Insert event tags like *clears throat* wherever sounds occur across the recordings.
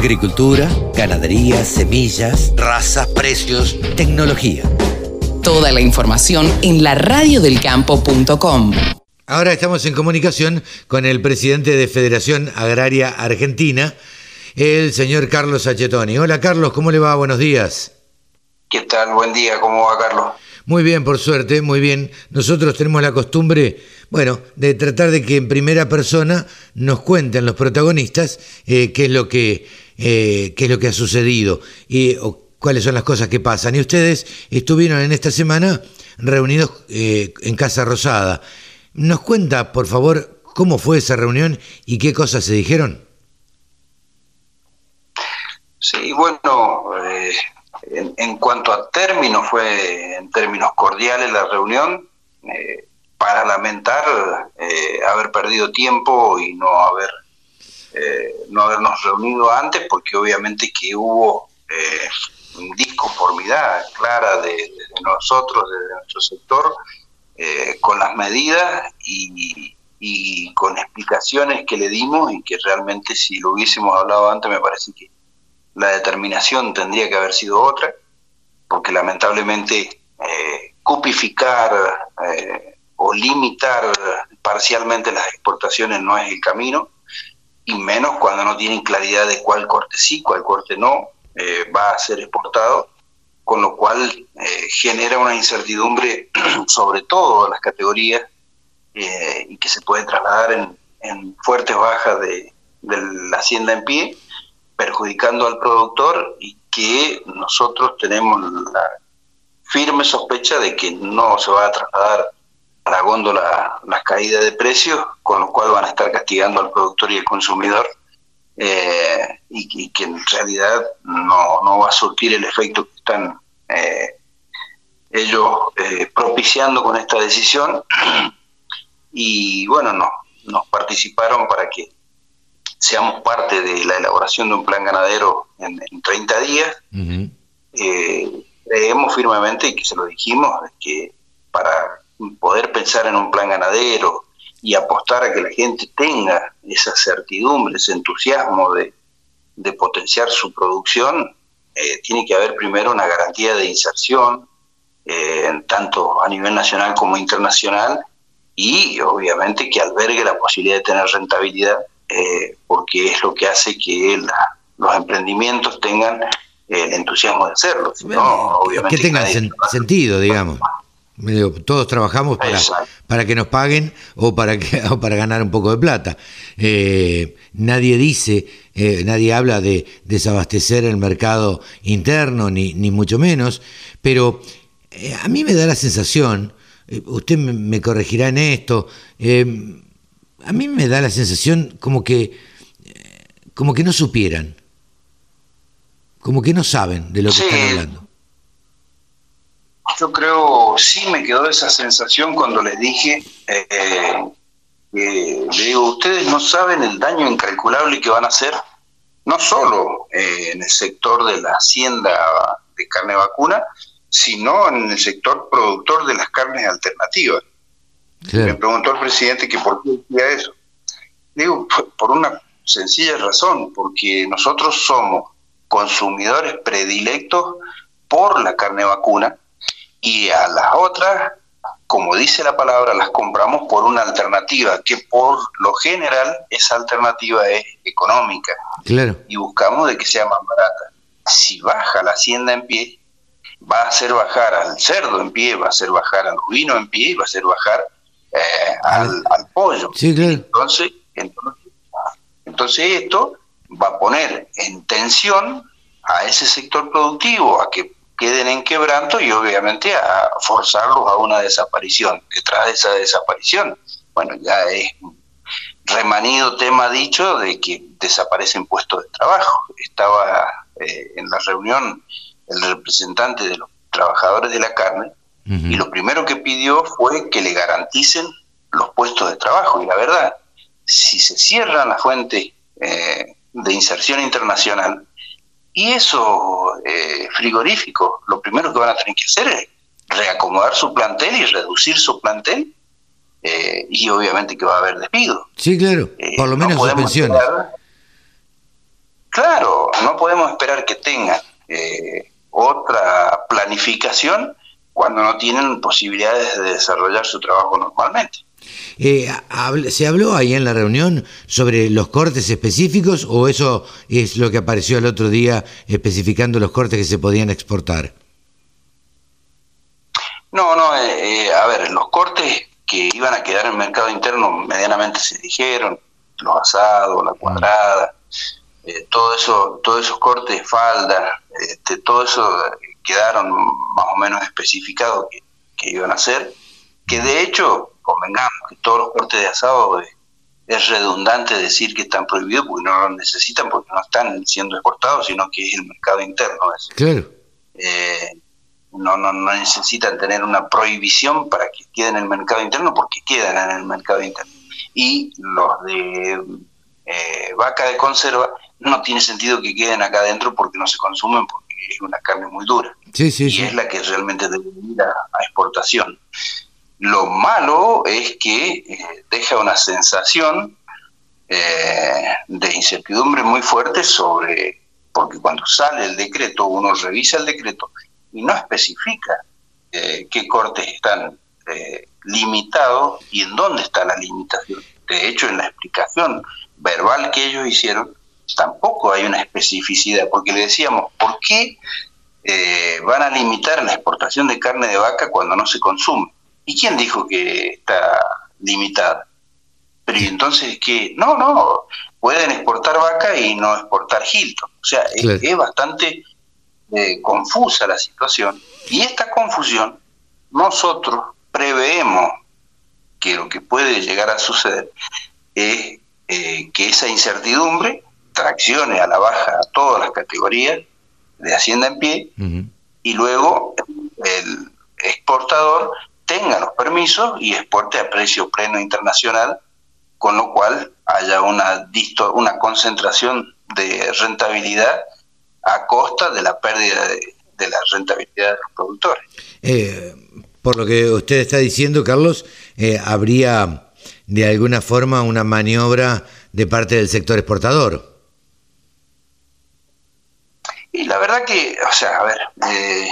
Agricultura, ganadería, semillas, razas, precios, tecnología. Toda la información en la radiodelcampo.com. Ahora estamos en comunicación con el presidente de Federación Agraria Argentina, el señor Carlos Achetoni. Hola Carlos, ¿cómo le va? Buenos días. ¿Qué tal? Buen día, ¿cómo va Carlos? Muy bien, por suerte, muy bien. Nosotros tenemos la costumbre, bueno, de tratar de que en primera persona nos cuenten los protagonistas eh, qué es lo que eh, qué es lo que ha sucedido y o cuáles son las cosas que pasan. Y ustedes estuvieron en esta semana reunidos eh, en Casa Rosada. ¿Nos cuenta, por favor, cómo fue esa reunión y qué cosas se dijeron? Sí, bueno, eh, en, cuanto a términos, fue en términos cordiales la reunión, eh, para lamentar eh, haber perdido tiempo y no haber no habernos reunido antes, porque obviamente que hubo disconformidad clara de, nosotros, de nuestro sector, con las medidas y, y con explicaciones que le dimos y que realmente si lo hubiésemos hablado antes me parece que la determinación tendría que haber sido otra, porque lamentablemente eh, cupificar eh, o limitar parcialmente las exportaciones no es el camino, y menos cuando no tienen claridad de cuál corte sí, cuál corte no eh, va a ser exportado, con lo cual genera una incertidumbre *clears throat* sobre todo en las categorías y que se puede trasladar en, en fuertes bajas de, de la hacienda en pie perjudicando al productor y que nosotros tenemos la firme sospecha de que no se va a trasladar a la góndola las caídas de precios, con lo cual van a estar castigando al productor y al consumidor eh, y, que en realidad no, no, va a surtir el efecto que están eh, ellos eh, propiciando con esta decisión. Y bueno, no, nos participaron para que seamos parte de la elaboración de un plan ganadero en, 30 días. Creemos firmemente, y que se lo dijimos, que para poder pensar en un plan ganadero y apostar a que la gente tenga esa certidumbre, ese entusiasmo de, potenciar su producción, eh, tiene que haber primero una garantía de inserción, eh, tanto a nivel nacional como internacional, y obviamente que albergue la posibilidad de tener rentabilidad eh, porque es lo que hace que los emprendimientos tengan el entusiasmo de hacerlo. que tengan sentido, digamos. Todos trabajamos para, para que nos paguen o para, que, *laughs* para ganar un poco de plata. Eh, nadie dice, eh, nadie habla de desabastecer el mercado interno, ni, ni mucho menos, pero a mí me da la sensación, usted me, corregirá en esto, a mí me da la sensación como que, como que no supieran, como que no saben de lo que están hablando. Yo creo, sí me quedó esa sensación cuando les dije, eh, le digo, ustedes no saben el daño incalculable que van a hacer, no solo eh, en el sector de la hacienda de carne vacuna, sino en el sector productor de las carnes alternativas. Me preguntó el presidente que por qué decía eso. Digo, por una sencilla razón, porque nosotros somos consumidores predilectos por la carne vacuna y a las otras, como dice la palabra, las compramos por una alternativa, que por lo general esa alternativa es económica. Y buscamos de que sea más barata. Si baja la hacienda en pie, va a hacer bajar al cerdo en pie, va a hacer bajar al vino en pie va a hacer bajar eh, al, pollo. entonces, entonces, esto va a poner en tensión a ese sector productivo, a que queden en quebranto y obviamente a forzarlos a una desaparición. Detrás de esa desaparición, bueno, ya es remanido tema dicho de que desaparecen puestos de trabajo. Estaba eh, en la reunión el representante de los trabajadores de la carne y lo primero que pidió fue que le garanticen los puestos de trabajo. Y la verdad, si se cierran las fuentes eh, de inserción internacional, y eso eh, frigorífico, lo primero que van a tener que hacer es reacomodar su plantel y reducir su plantel, eh, y obviamente que va a haber despido. Sí, claro, por lo menos no suspensiones. claro, podemos esperar que tengan eh, otra planificación cuando no tienen posibilidades de desarrollar su trabajo normalmente. Eh, ¿Se habló ahí en la reunión sobre los cortes específicos o eso es lo que apareció el otro día especificando los cortes que se podían exportar? No, no, eh, eh, a ver, los cortes que iban a quedar en el mercado interno medianamente se dijeron, los asados, la cuadrada, todo eso, todos esos cortes, falda, este, todo eso quedaron más o menos especificados que, que iban a hacer, que de hecho convengamos que todos los cortes de asado es, redundante decir que están prohibidos porque no lo necesitan, porque no están siendo exportados, sino que es el mercado interno. Claro. Eh, no, no, no necesitan tener una prohibición para que queden en el mercado interno porque quedan en el mercado interno. Y los de eh, vaca de conserva no tiene sentido que queden acá adentro porque no se consumen, porque es una carne muy dura. Sí, sí, y es la que realmente debe ir a exportación. Lo malo es que eh, deja una sensación eh, de incertidumbre muy fuerte sobre, porque cuando sale el decreto, uno revisa el decreto y no especifica eh, qué cortes están limitados y en dónde está la limitación. De hecho, en la explicación verbal que ellos hicieron, tampoco hay una especificidad, porque le decíamos, ¿por qué van a limitar la exportación de carne de vaca cuando no se consume? ¿Y quién dijo que está limitada? Pero entonces que no, no, pueden exportar vaca y no exportar Hilton. O sea, es, bastante eh, confusa la situación. Y esta confusión, nosotros preveemos que lo que puede llegar a suceder es eh, que esa incertidumbre traccione a la baja a todas las categorías de Hacienda en pie y luego el exportador tenga los permisos y exporte a precio pleno internacional, con lo cual haya una, una concentración de rentabilidad a costa de la pérdida de, la rentabilidad de los productores. Eh, por lo que usted está diciendo, Carlos, eh, habría de alguna forma una maniobra de parte del sector exportador. Y la verdad que, o sea, a ver, eh,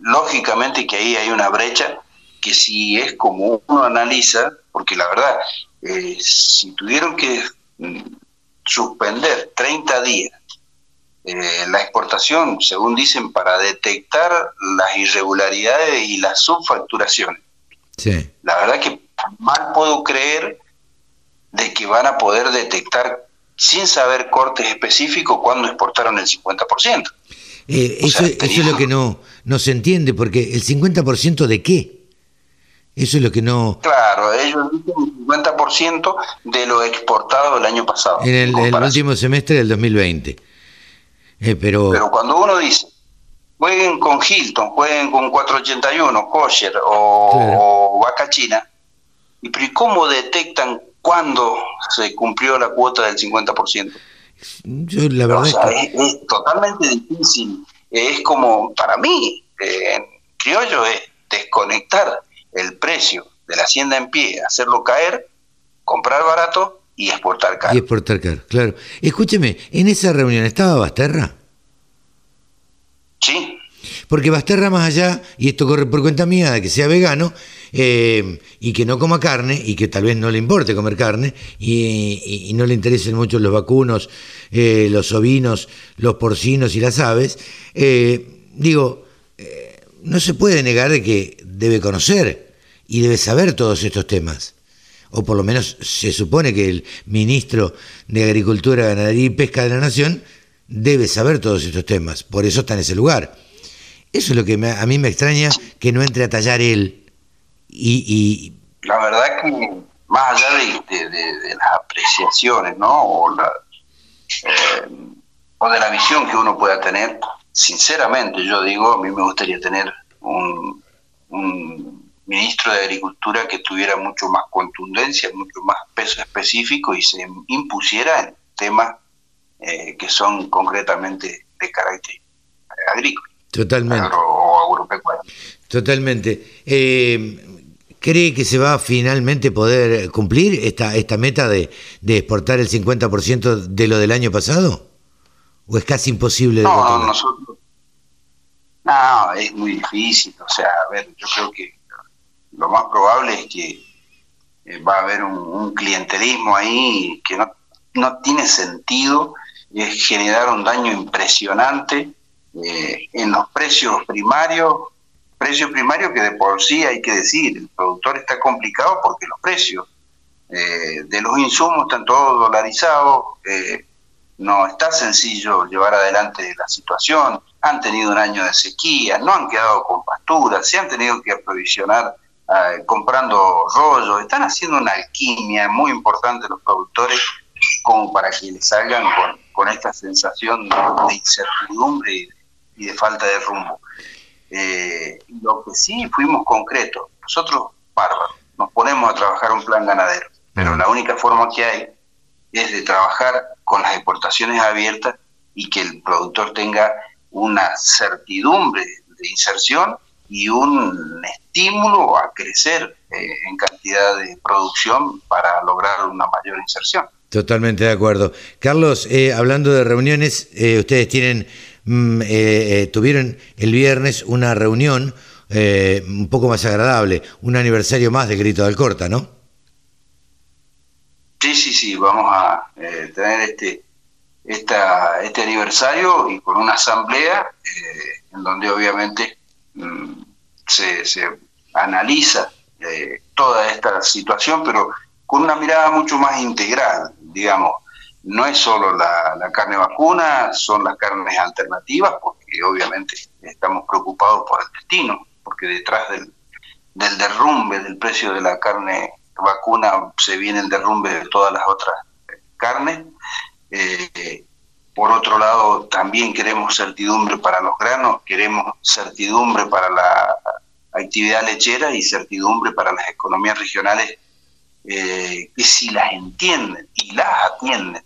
lógicamente que ahí hay una brecha que si es como uno analiza, porque la verdad, eh, si tuvieron que mm, suspender 30 días eh, la exportación, según dicen, para detectar las irregularidades y las subfacturaciones. Sí. La verdad que mal puedo creer de que van a poder detectar sin saber cortes específicos cuándo exportaron el 50%. Eh, eso, eso es lo que no, no se entiende, porque el 50% de qué? Eso es lo que no... Claro, ellos dicen el 50% de lo exportado el año pasado. En el, último semestre del 2020. Eh, pero... pero cuando uno dice, jueguen con Hilton, jueguen con 481, Kosher o, Vaca China, ¿y cómo detectan cuándo se cumplió la cuota del 50%? Yo, la verdad es, totalmente difícil. Es como, para mí, en criollo, es desconectar el precio de la hacienda en pie, hacerlo caer, comprar barato y exportar caro. Y exportar caro, claro. Escúcheme, ¿en esa reunión estaba Basterra? Sí. Porque Basterra más allá, y esto corre por cuenta mía, de que sea vegano eh, y que no coma carne y que tal vez no le importe comer carne y, no le interesen mucho los vacunos, eh, los ovinos, los porcinos y las aves, eh, digo, no se puede negar de que debe conocer y debe saber todos estos temas. O por lo menos se supone que el ministro de Agricultura, Ganadería y Pesca de la Nación debe saber todos estos temas. Por eso está en ese lugar. Eso es lo que a mí me extraña que no entre a tallar él. Y, La verdad que más allá de, las apreciaciones, ¿no? Eh, o de la visión que uno pueda tener, sinceramente yo digo, a mí me gustaría tener un ministro de Agricultura que tuviera mucho más contundencia, mucho más peso específico y se impusiera en temas eh, que son concretamente de carácter agrícola. Totalmente. O agropecuario. Totalmente. Eh, ¿Cree que se va a finalmente poder cumplir esta, esta meta de, de exportar el 50% de lo del año pasado? ¿O es casi imposible de? No, nosotros... No, es muy difícil. O sea, a ver, yo creo que lo más probable es que eh, va a haber un, un, clientelismo ahí que no, no tiene sentido, es generar un daño impresionante eh, en los precios primarios, precios primarios que de por sí hay que decir, el productor está complicado porque los precios eh, de los insumos están todos dolarizados, no está sencillo llevar adelante la situación, han tenido un año de sequía, no han quedado con pasturas, se han tenido que aprovisionar eh, comprando rollos, están haciendo una alquimia muy importante los productores como para que les salgan con, con esta sensación de incertidumbre y de, y de falta de rumbo. Eh, lo que sí fuimos concretos, nosotros bárbaros, nos ponemos a trabajar un plan ganadero, pero la única forma que hay es de trabajar con las exportaciones abiertas y que el productor tenga una certidumbre de inserción y un estímulo a crecer eh, en cantidad de producción para lograr una mayor inserción. Totalmente de acuerdo. Carlos, eh, hablando de reuniones, eh, ustedes tienen, mm, tuvieron el viernes una reunión un poco más agradable, un aniversario más de Grito del Corta, ¿no? Sí, sí, sí, vamos a tener este, esta, este aniversario y con una asamblea en donde obviamente se, analiza toda esta situación, pero con una mirada mucho más integral, digamos. No es solo la, carne vacuna, son las carnes alternativas, porque obviamente estamos preocupados por el destino, porque detrás del, derrumbe del precio de la carne vacuna se viene el derrumbe de todas las otras carnes. Eh, por otro lado, también queremos certidumbre para los granos, queremos certidumbre para la actividad lechera y certidumbre para las economías regionales eh, que si las entienden y las atienden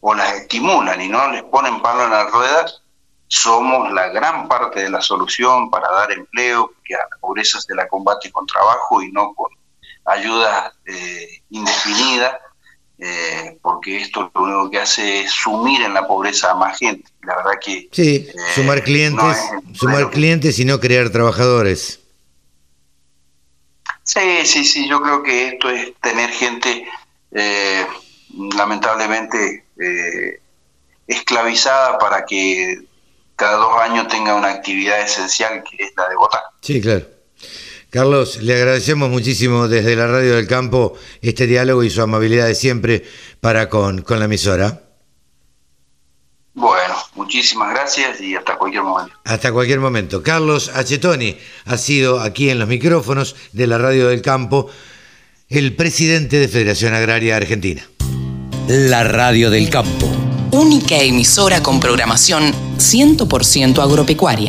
o las estimulan y no les ponen palo en las ruedas, somos la gran parte de la solución para dar empleo, que a la pobreza se la combate con trabajo y no con ayudas eh, indefinidas, eh, porque esto lo único que hace es sumir en la pobreza a más gente. La verdad que... Sí, sumar clientes, no es, sumar bueno, clientes y no crear trabajadores. Sí, sí, sí, yo creo que esto es tener gente eh, lamentablemente eh, esclavizada para que cada dos años tenga una actividad esencial que es la de votar. Sí, claro. Carlos, le agradecemos muchísimo desde la Radio del Campo este diálogo y su amabilidad de siempre para con, con la emisora. Bueno, muchísimas gracias y hasta cualquier momento. Hasta cualquier momento. Carlos Achetoni ha sido aquí en los micrófonos de la Radio del Campo el presidente de Federación Agraria Argentina. La Radio del Campo. Única emisora con programación 100% agropecuaria.